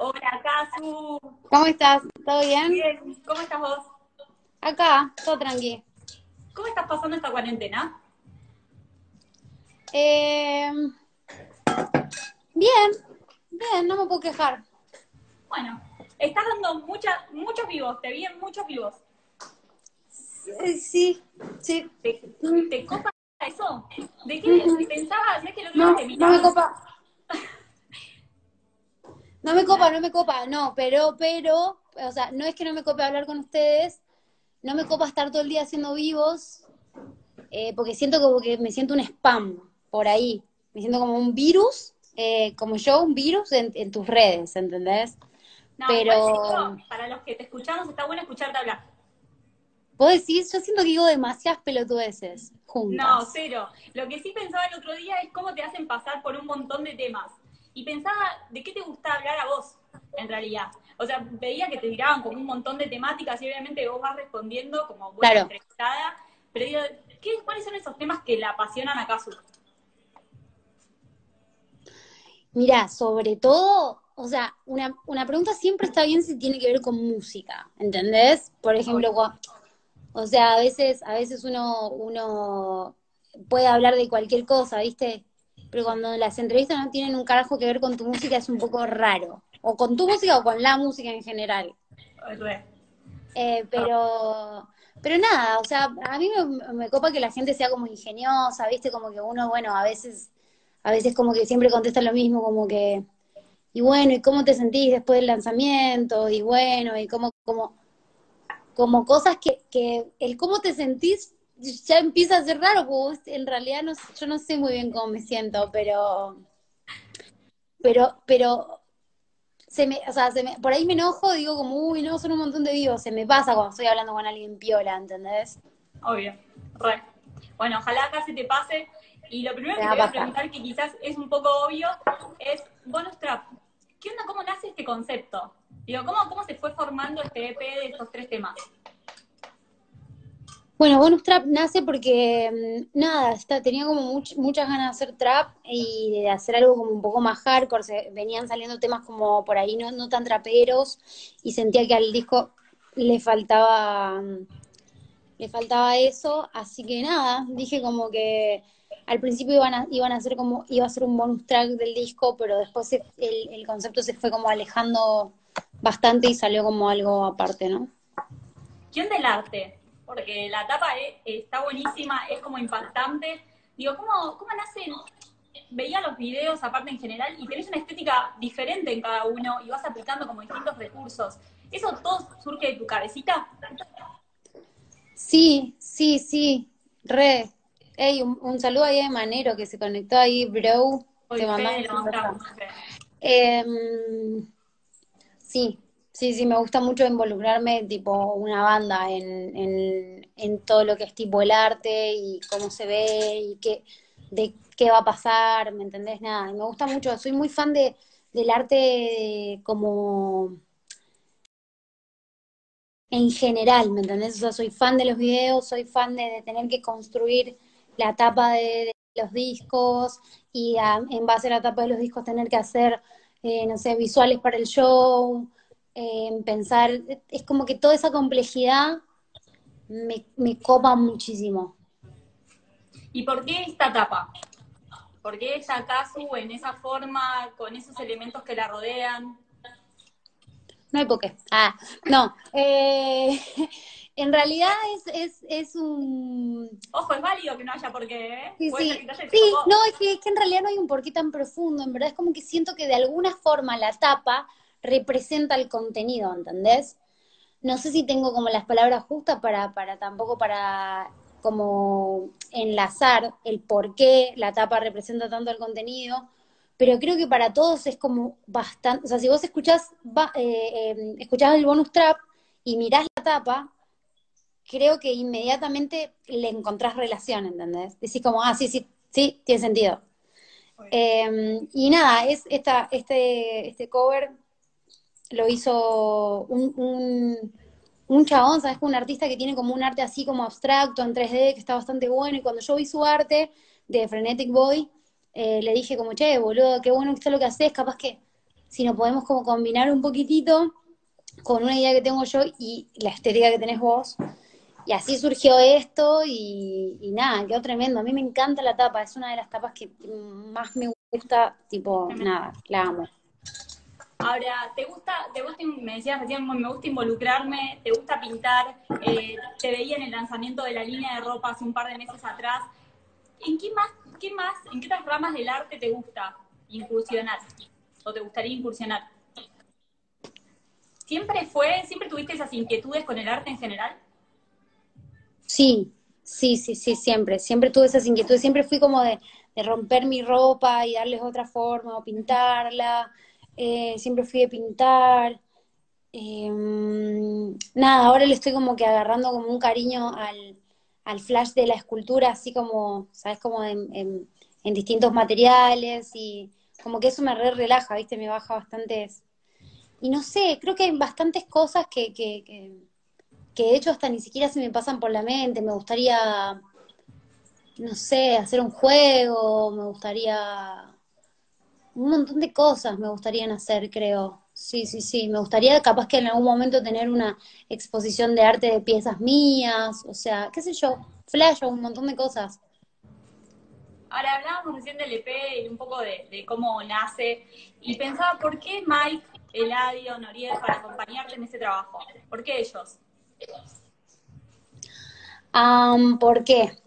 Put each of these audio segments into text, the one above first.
Hola, Casu. ¿Cómo estás? ¿Todo bien? Bien, ¿cómo estás vos? Acá, todo tranqui. ¿Cómo estás pasando esta cuarentena? Eh, bien, bien, no me puedo quejar. Bueno, estás dando mucha, muchos vivos, te vi en muchos vivos. Eh, Sí, sí. ¿Te, te copa eso? ¿De qué pensaba? ¿Sabes que el otro No, no me copa. No me copa, no me copa, no, pero, pero, o sea, no es que no me cope hablar con ustedes, no me copa estar todo el día haciendo vivos, eh, porque siento como que me siento un spam por ahí, me siento como un virus, eh, como yo, un virus en, en tus redes, ¿entendés? No, pero- para los que te escuchamos, está bueno escucharte hablar. Vos decís, yo siento que digo demasiadas pelotudeces juntas. No, cero. Lo que sí pensaba el otro día es cómo te hacen pasar por un montón de temas. Y pensaba de qué te gusta hablar a vos, en realidad. O sea, veía que te tiraban como un montón de temáticas y obviamente vos vas respondiendo como buena Claro. entrevistada. Pero digo, ¿qué, ¿cuáles son esos temas que la apasionan a? Mira, sobre todo, o sea, una, una pregunta siempre está bien si tiene que ver con música, ¿entendés? Por ejemplo, o sea, a veces, a veces uno, uno puede hablar de cualquier cosa, ¿viste? Pero cuando las entrevistas no tienen un carajo que ver con tu música es un poco raro. O con tu música o con la música en general. Eh, pero, pero nada, o sea, a mí me, me copa que la gente sea como ingeniosa, ¿viste? Como que uno, bueno, a veces, a veces como que siempre contesta lo mismo, como que, y bueno, ¿y cómo te sentís después del lanzamiento? Y bueno, y cómo, como, como cosas que, que el cómo te sentís ya empieza a ser raro, porque en realidad no, yo no sé muy bien cómo me siento, pero, pero, pero se me, o sea, se me, por ahí me enojo, digo como, uy, no, son un montón de vivos, se me pasa cuando estoy hablando con alguien piola, ¿entendés? Obvio. Re. Bueno, ojalá acá se te pase. Y lo primero Me que te voy a preguntar, que quizás es un poco obvio, es Bonus Trap. ¿Qué onda? ¿Cómo nace este concepto? Digo, ¿cómo, cómo se fue formando este EP de estos tres temas? Bueno, Bonus Trap nace porque, mm, nada, está, tenía como much- muchas ganas de hacer trap y de hacer algo como un poco más hardcore, venían saliendo temas como por ahí no, no tan traperos y sentía que al disco le faltaba, mm, le faltaba eso, así que nada, dije como que al principio iban a, iban a hacer como, iba a ser un bonus track del disco, pero después el, el concepto se fue como alejando bastante y salió como algo aparte, ¿no? ¿Qué onda el arte? Porque la tapa e- está buenísima, es como impactante. Digo, ¿cómo, cómo nacen? Veía los videos aparte en general y tenés una estética diferente en cada uno y vas aplicando como distintos recursos. ¿Eso todo surge de tu cabecita? Sí, sí, sí, re. Ey, un, un saludo ahí a Manero que se conectó ahí, bro. Te Fede. Em, sí, sí, sí, me gusta mucho involucrarme, tipo, una banda en, en, en todo lo que es tipo el arte y cómo se ve y qué, de qué va a pasar, ¿me entendés? Nada, y me gusta mucho, soy muy fan de, del arte como en general, ¿me entendés? O sea, soy fan de los videos, soy fan de, tener que construir la tapa de, los discos y a- en base a la tapa de los discos tener que hacer, eh, no sé, visuales para el show, eh, pensar, es como que toda esa complejidad me, me copa muchísimo. ¿Y por qué esta tapa? ¿Por qué esta Casu en esa forma, con esos elementos que la rodean? No hay por qué. Ah, no. eh, en realidad es, es, es un, Ojo, es válido que no haya por qué, ¿eh? Sí, sí, sí, no, es que, es que en realidad no hay un porqué tan profundo, en verdad es como que siento que de alguna forma la tapa representa el contenido, ¿entendés? No sé si tengo como las palabras justas para, para tampoco para como enlazar el por qué la tapa representa tanto el contenido, pero creo que para todos es como bastante, o sea, si vos escuchás, va- eh, eh, escuchás el bonus trap y mirás la tapa, creo que inmediatamente le encontrás relación, ¿entendés? Decís como, ah, sí, sí, sí, tiene sentido. Eh, y nada, es esta, este, este cover lo hizo un, un, un chabón, ¿sabes? Un artista que tiene como un arte así como abstracto en 3D, que está bastante bueno, y cuando yo vi su arte de Frenetic Boy, eh, le dije como, che, boludo, qué bueno que está lo que haces, capaz que sino podemos como combinar un poquitito con una idea que tengo yo y la estética que tenés vos. Y así surgió esto y, y nada, quedó tremendo. A mí me encanta la tapa, es una de las tapas que más me gusta, tipo, nada, la amo. Ahora, ¿te gusta, te gusta, me decías recién, me gusta involucrarme, te gusta pintar, eh, te veía en el lanzamiento de la línea de ropa hace un par de meses atrás. ¿En qué más, qué más, en qué otras ramas del arte te gusta incursionar? ¿O te gustaría incursionar? ¿Siempre fue, siempre tuviste esas inquietudes con el arte en general? Sí, sí, sí, sí, siempre. Siempre tuve esas inquietudes. Siempre fui como de, de romper mi ropa y darles otra forma o pintarla. Eh, siempre fui de pintar. Em, nada, ahora le estoy como que agarrando como un cariño al, al flash de la escultura, así como, ¿sabes? Como en, distintos materiales y como que eso me re relaja, ¿viste? Me baja bastantes... Y no sé, creo que hay bastantes cosas que, que, que de hecho hasta ni siquiera se me pasan por la mente. Me gustaría, no sé, hacer un juego, me gustaría un montón de cosas me gustaría hacer, creo. Sí, sí, sí. Me gustaría capaz que en algún momento tener una exposición de arte de piezas mías, o sea, qué sé yo, flash o un montón de cosas. Ahora hablábamos recién del EP y un poco de, cómo nace, y pensaba, ¿por qué Mike, Eladio, Noriel para acompañarte en ese trabajo? ¿Por qué ellos? ¿Por qué?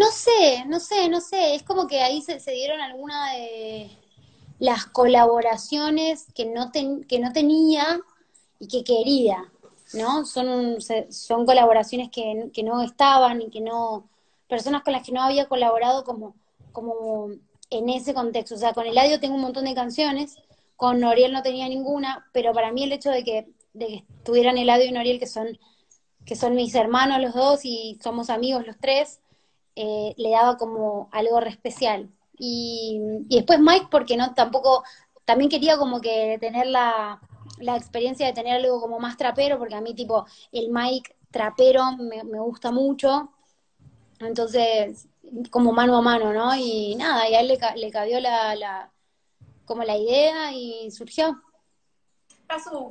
No sé, no sé, no sé. Es como que ahí se, dieron algunas de las colaboraciones que no, que no tenía y que quería, ¿no? Son, son colaboraciones que, que no estaban y que no, personas con las que no había colaborado como, como en ese contexto. O sea, con Eladio tengo un montón de canciones, con Noriel no tenía ninguna, pero para mí el hecho de que, de que estuvieran Eladio y Noriel, que son, que son mis hermanos los dos y somos amigos los tres, eh, le daba como algo re especial. Y, después Mike, porque no tampoco, también quería como que tener la, experiencia de tener algo como más trapero, porque a mí tipo el Mike trapero me, gusta mucho. Entonces, como mano a mano, ¿no? Y nada, y a él le, le cabió la, la, como la idea y surgió.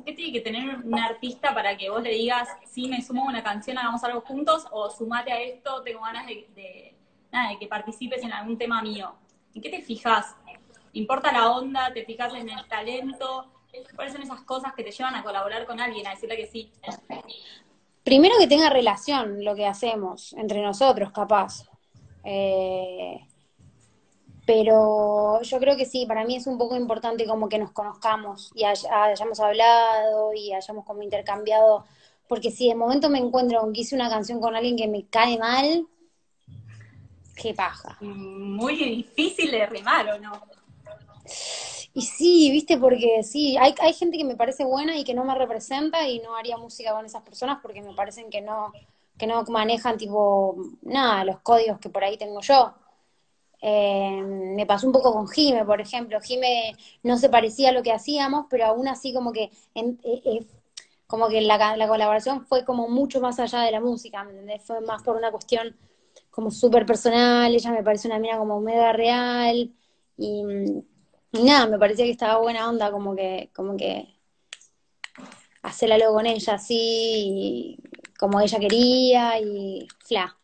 ¿Qué tiene que tener un artista para que vos le digas, sí, me sumo a una canción, hagamos algo juntos, o sumate a esto, tengo ganas de que participes en algún tema mío? ¿En qué te fijas? ¿Importa la onda? ¿Te fijas en el talento? ¿Cuáles son esas cosas que te llevan a colaborar con alguien, a decirle que sí? Primero que tenga relación lo que hacemos entre nosotros, capaz. Eh, pero yo creo que sí, para mí es un poco importante como que nos conozcamos y hayamos hablado y hayamos como intercambiado, porque si de momento me encuentro con que hice una canción con alguien que me cae mal, qué paja. Muy difícil de rimar, ¿o no? Y sí, viste, porque sí, hay, hay gente que me parece buena y que no me representa y no haría música con esas personas porque me parecen que no, que no manejan tipo, nada, los códigos que por ahí tengo yo. Eh, me pasó un poco con Jime, por ejemplo. Jime no se parecía a lo que hacíamos, pero aún así como que eh, eh, como que la, la, colaboración fue como mucho más allá de la música, Fue más por una cuestión como súper personal, ella me parece una mina como mega real, y, nada, me parecía que estaba buena onda, como que, como que hacer algo con ella así, como ella quería, y fla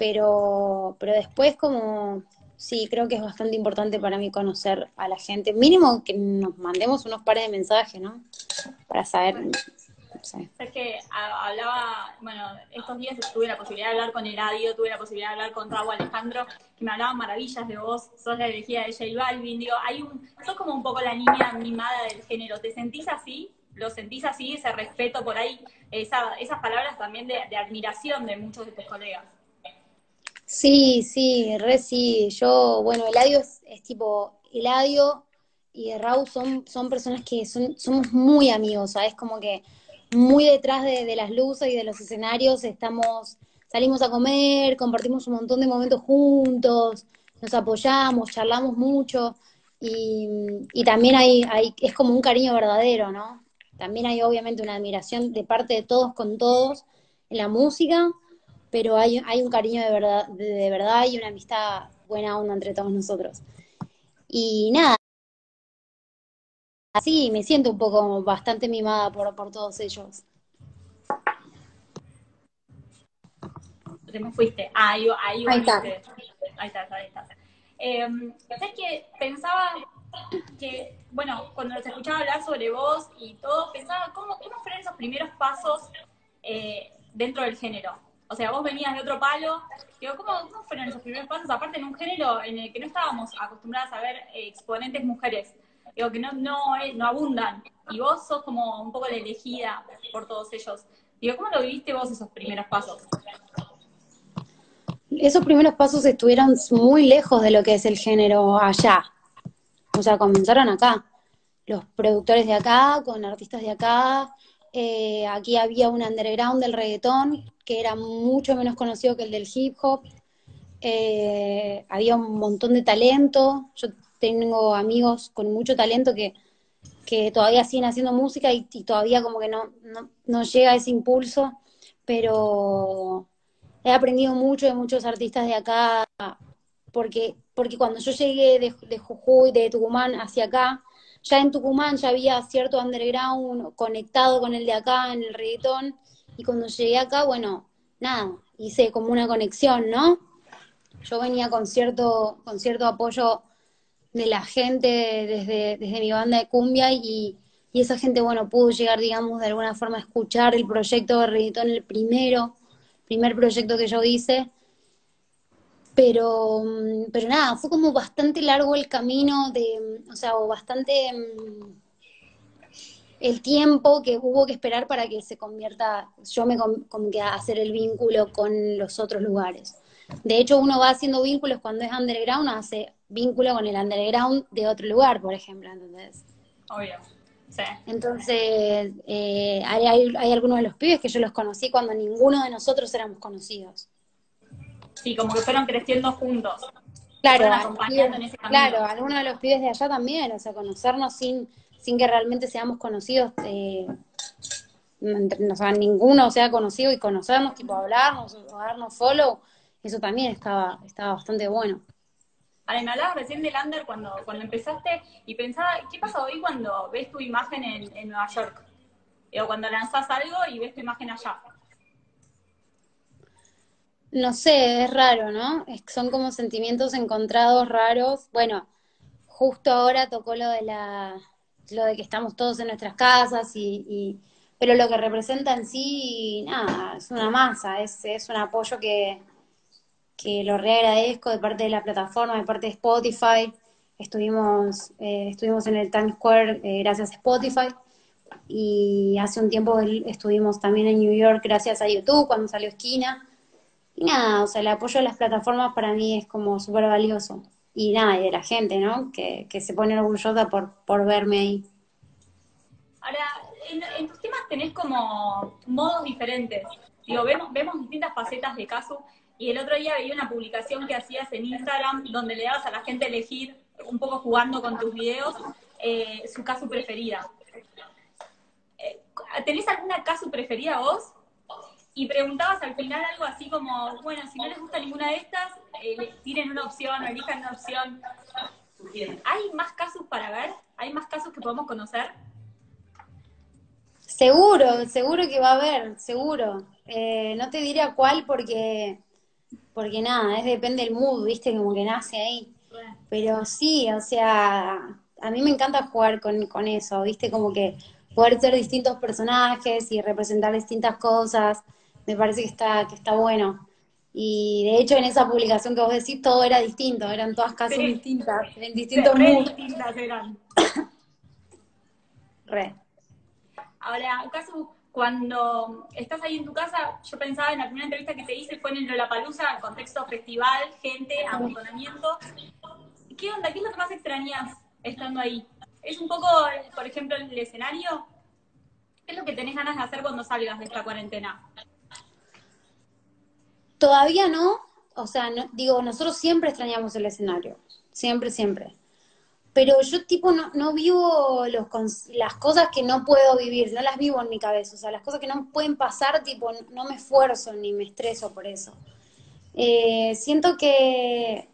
pero, pero después como, sí, creo que es bastante importante para mí conocer a la gente, mínimo que nos mandemos unos pares de mensajes, ¿no? Para saber, Es que hablaba, bueno, estos días tuve la posibilidad de hablar con Eladio, tuve la posibilidad de hablar con Raúl Alejandro, que me hablaban maravillas de vos, sos la elegida de J Balvin, digo, hay un, sos como un poco la niña mimada del género, ¿te sentís así? ¿Lo sentís así, ese respeto por ahí, esa, esas palabras también de admiración de muchos de tus colegas? Sí, sí, re sí. Yo, bueno, Eladio es, es tipo, Eladio y Raúl son, son personas que son, somos muy amigos, ¿sabes? Como que muy detrás de, las luces y de los escenarios estamos, salimos a comer, compartimos un montón de momentos juntos, nos apoyamos, charlamos mucho y, y también hay, hay, es como un cariño verdadero, ¿no? También hay obviamente una admiración de parte de todos con todos en la música pero hay, hay un cariño de verdad, de, verdad y una amistad buena onda entre todos nosotros. Y nada, así me siento un poco bastante mimada por, por todos ellos. Te me fuiste. Ah, ahí, ahí, ahí está. Ahí está, ahí está. Eh, ¿Sabes que Pensaba que, bueno, cuando los escuchaba hablar sobre vos y todo, pensaba, ¿cómo, cómo fueron esos primeros pasos eh, dentro del género? O sea, vos venías de otro palo. Digo, ¿cómo, ¿cómo, fueron esos primeros pasos? Aparte en un género en el que no estábamos acostumbradas a ver exponentes mujeres. Digo, que no, no, eh, no abundan. Y vos sos como un poco la elegida por todos ellos. Digo, ¿cómo lo viviste vos esos primeros pasos? Esos primeros pasos estuvieron muy lejos de lo que es el género allá. O sea, comenzaron acá. Los productores de acá, con artistas de acá, eh, aquí había un underground del reggaetón que era mucho menos conocido que el del hip hop. Eh, había un montón de talento. Yo tengo amigos con mucho talento que, que todavía siguen haciendo música y, todavía como que no, no, llega ese impulso, pero he aprendido mucho de muchos artistas de acá, porque, porque cuando yo llegué de, de Jujuy, de Tucumán hacia acá, ya en Tucumán ya había cierto underground conectado con el de acá en el reggaetón, y cuando llegué acá, bueno, nada, hice como una conexión, ¿no? Yo venía con cierto, con cierto apoyo de la gente desde, desde mi banda de cumbia y, y esa gente, bueno, pudo llegar, digamos, de alguna forma a escuchar el proyecto de reggaetón, el primero, primer proyecto que yo hice, pero, mm, pero nada, fue como bastante largo el camino de, o sea, o bastante mm, el tiempo que hubo que esperar para que se convierta, yo me como que a hacer el vínculo con los otros lugares. De hecho, uno va haciendo vínculos cuando es underground, hace vínculo con el underground de otro lugar, por ejemplo, ¿entendés? Obvio. Sí. Entonces, eh, hay, hay, hay algunos de los pibes que yo los conocí cuando ninguno de nosotros éramos conocidos. Sí, como que fueron creciendo juntos. Claro, claro, algunos de los pibes de allá también, o sea, conocernos sin, sin que realmente seamos conocidos, eh, o sea, ninguno sea conocido y conocernos, tipo hablarnos o darnos follow, eso también estaba, estaba bastante bueno. Ahora, me hablabas recién del under cuando, cuando empezaste y pensaba, ¿qué pasa hoy cuando ves tu imagen en, en Nueva York? O cuando lanzas algo y ves tu imagen allá. No sé, es raro, ¿no? son como sentimientos encontrados raros. Bueno, justo ahora tocó lo de la, lo de que estamos todos en nuestras casas y, pero lo que representa en sí, nada, es una masa, es, es un apoyo que, que lo reagradezco de parte de la plataforma, de parte de Spotify. Estuvimos, eh, estuvimos en el Times Square eh, gracias a Spotify y hace un tiempo estuvimos también en New York gracias a YouTube cuando salió Esquina y nada, o sea, el apoyo de las plataformas para mí es como súper valioso. Y nada, y de la gente, ¿no? Que, se pone orgullosa por, por verme ahí. Ahora, en, tus temas tenés como modos diferentes. Digo, vemos, vemos distintas facetas de caso. Y el otro día veía una publicación que hacías en Instagram donde le dabas a la gente elegir, un poco jugando con tus videos, eh, su caso preferida. Eh, ¿Tenés alguna caso preferida vos? Y preguntabas al final algo así como, bueno, si no les gusta ninguna de estas, eh, tienen una opción o elijan una opción. ¿Hay más casos para ver? ¿Hay más casos que podemos conocer? Seguro, seguro que va a haber, seguro. Eh, no te diría cuál porque, porque nada, es depende del mood, viste, como que nace ahí. Pero sí, o sea, a mí me encanta jugar con, con eso, viste, como que poder ser distintos personajes y representar distintas cosas me parece que está, que está bueno. Y de hecho en esa publicación que vos decís todo era distinto, eran todas casas distintas, en distintos sí, distintas eran. Re. Ahora, caso cuando estás ahí en tu casa, yo pensaba en la primera entrevista que te hice fue en el Lollapalooza, contexto festival, gente, amontonamiento. ¿Qué onda? ¿Qué es lo que más extrañas estando ahí? ¿Es un poco, por ejemplo, el escenario? ¿Qué es lo que tenés ganas de hacer cuando salgas de esta cuarentena? Todavía no, o sea, digo, nosotros siempre extrañamos el escenario, siempre, siempre. Pero yo tipo no, no vivo los, las cosas que no puedo vivir, no las vivo en mi cabeza, o sea, las cosas que no pueden pasar, tipo, no me esfuerzo ni me estreso por eso. Eh, siento que,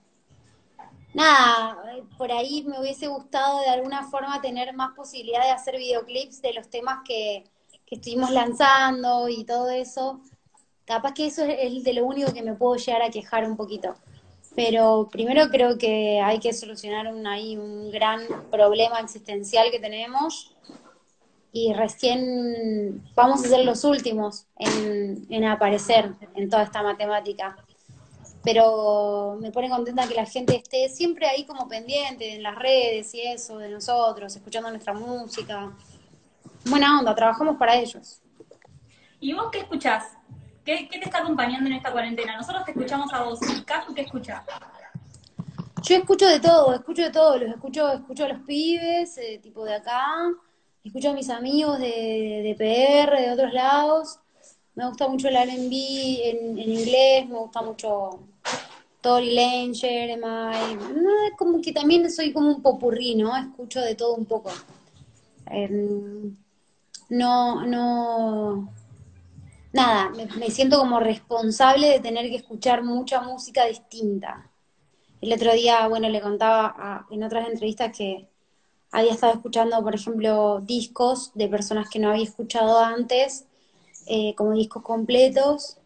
nada, por ahí me hubiese gustado de alguna forma tener más posibilidad de hacer videoclips de los temas que, que estuvimos lanzando y todo eso. Capaz que eso es de lo único que me puedo llegar a quejar un poquito. Pero primero creo que hay que solucionar un, ahí un gran problema existencial que tenemos y recién vamos a ser los últimos en, en aparecer en toda esta matemática pero me pone contenta que la gente esté siempre ahí como pendiente en las redes y eso, de nosotros, escuchando nuestra música. Buena onda, trabajamos para ellos. ¿Y vos qué escuchás? ¿Qué, te está acompañando en esta cuarentena? Nosotros te escuchamos a vos. ¿Y Casu qué escucha? Yo escucho de todo, escucho de todo. Los escucho, escucho a los pibes, eh, tipo de acá. Escucho a mis amigos de, de PR, de otros lados. Me gusta mucho el R&B en, inglés, me gusta mucho Tory Lane, Jeremiah, como que también soy como un popurrí, ¿no? Escucho de todo un poco. Em, no, no, nada, me, siento como responsable de tener que escuchar mucha música distinta. El otro día, bueno, le contaba en otras entrevistas que había estado escuchando, por ejemplo, discos de personas que no había escuchado antes, eh, como discos completos,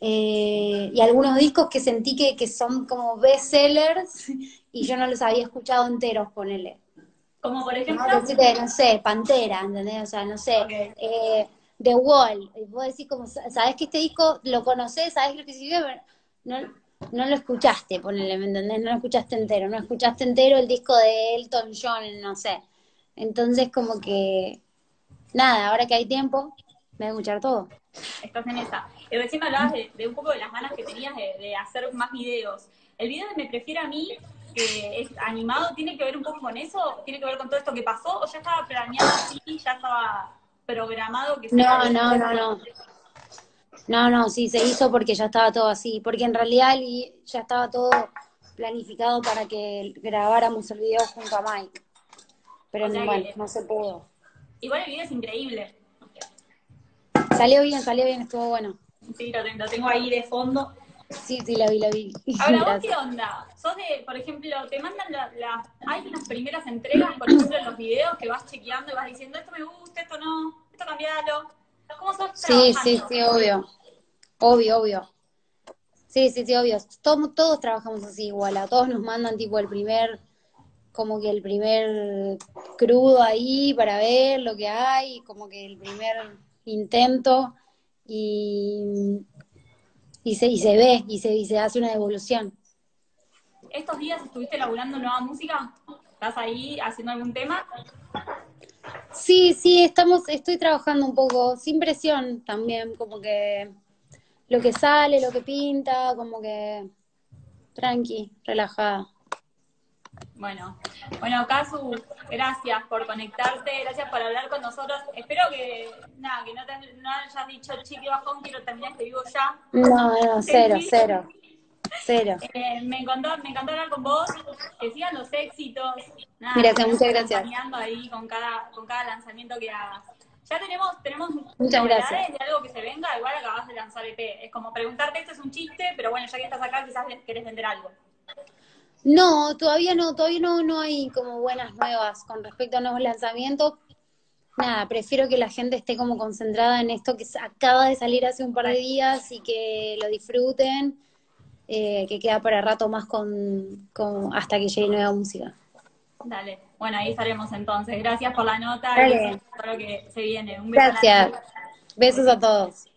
eh, y algunos discos que sentí que, que son como bestsellers y yo no los había escuchado enteros, ponele. Como por ejemplo. No, sé, Pantera, ¿entendés? O sea, no sé. Eh, The Wall. Vos decís como, sabés que este disco lo conocés, sabés lo que sirve, pero no, no lo escuchaste, ponele, ¿me entendés? No lo escuchaste entero, no escuchaste entero el disco de Elton John, no sé. Entonces como que, nada, ahora que hay tiempo, me voy a escuchar todo. Estás en esa. Y recién hablabas de, un poco de las ganas que tenías de, hacer más videos. ¿El video de Me Prefiere a mí, que es animado, tiene que ver un poco con eso? ¿Tiene que ver con todo esto que pasó? ¿O ya estaba planeado así, ya estaba programado que No, no, no, no. No, no, sí, se hizo porque ya estaba todo así. Porque en realidad ya estaba todo planificado para que grabáramos el video junto a Mike. Pero no, no se pudo. Igual el video es increíble. Salió bien, salió bien, estuvo bueno. Sí, lo, tengo ahí de fondo. Sí, sí, la vi, la vi. Ahora, ¿vos qué onda? ¿Sos de, por ejemplo, te mandan las, la, hay unas primeras entregas, por ejemplo, en los videos que vas chequeando y vas diciendo, esto me gusta, esto no, esto cambialo? ¿Cómo sos Sí, sí, sí, obvio. Obvio, obvio. Sí, sí, sí, obvio. Todos, todos trabajamos así igual, a todos nos mandan tipo el primer, como que el primer crudo ahí para ver lo que hay, como que el primer intento y, y, se, y se ve y se, y se hace una devolución. ¿Estos días estuviste laburando nueva música? ¿Estás ahí haciendo algún tema? Sí, sí, estamos, estoy trabajando un poco, sin presión también, como que lo que sale, lo que pinta, como que tranqui, relajada. Bueno, bueno, Casu, gracias por conectarte, gracias por hablar con nosotros. Espero que, nada, que no, te, no hayas dicho chiqui bajón, quiero terminar este vivo ya. No, no, cero, cero. Cero. Eh, me, encantó, me encantó hablar con vos, que sigan los éxitos. Nada, gracias, muchas gracias. ahí con cada, con cada lanzamiento que hagas. Ya tenemos, tenemos muchas gracias. de algo que se venga, igual acabas de lanzar EP. Es como preguntarte, esto es un chiste, pero bueno, ya que estás acá, quizás querés vender algo. No, todavía no, todavía no, no hay como buenas nuevas con respecto a nuevos lanzamientos. Nada, prefiero que la gente esté como concentrada en esto que acaba de salir hace un par de días y que lo disfruten, eh, que queda para rato más con, con, hasta que llegue nueva música. Dale, bueno, ahí estaremos entonces. Gracias por la nota y por lo que se viene. Un beso Gracias. Besos a todos.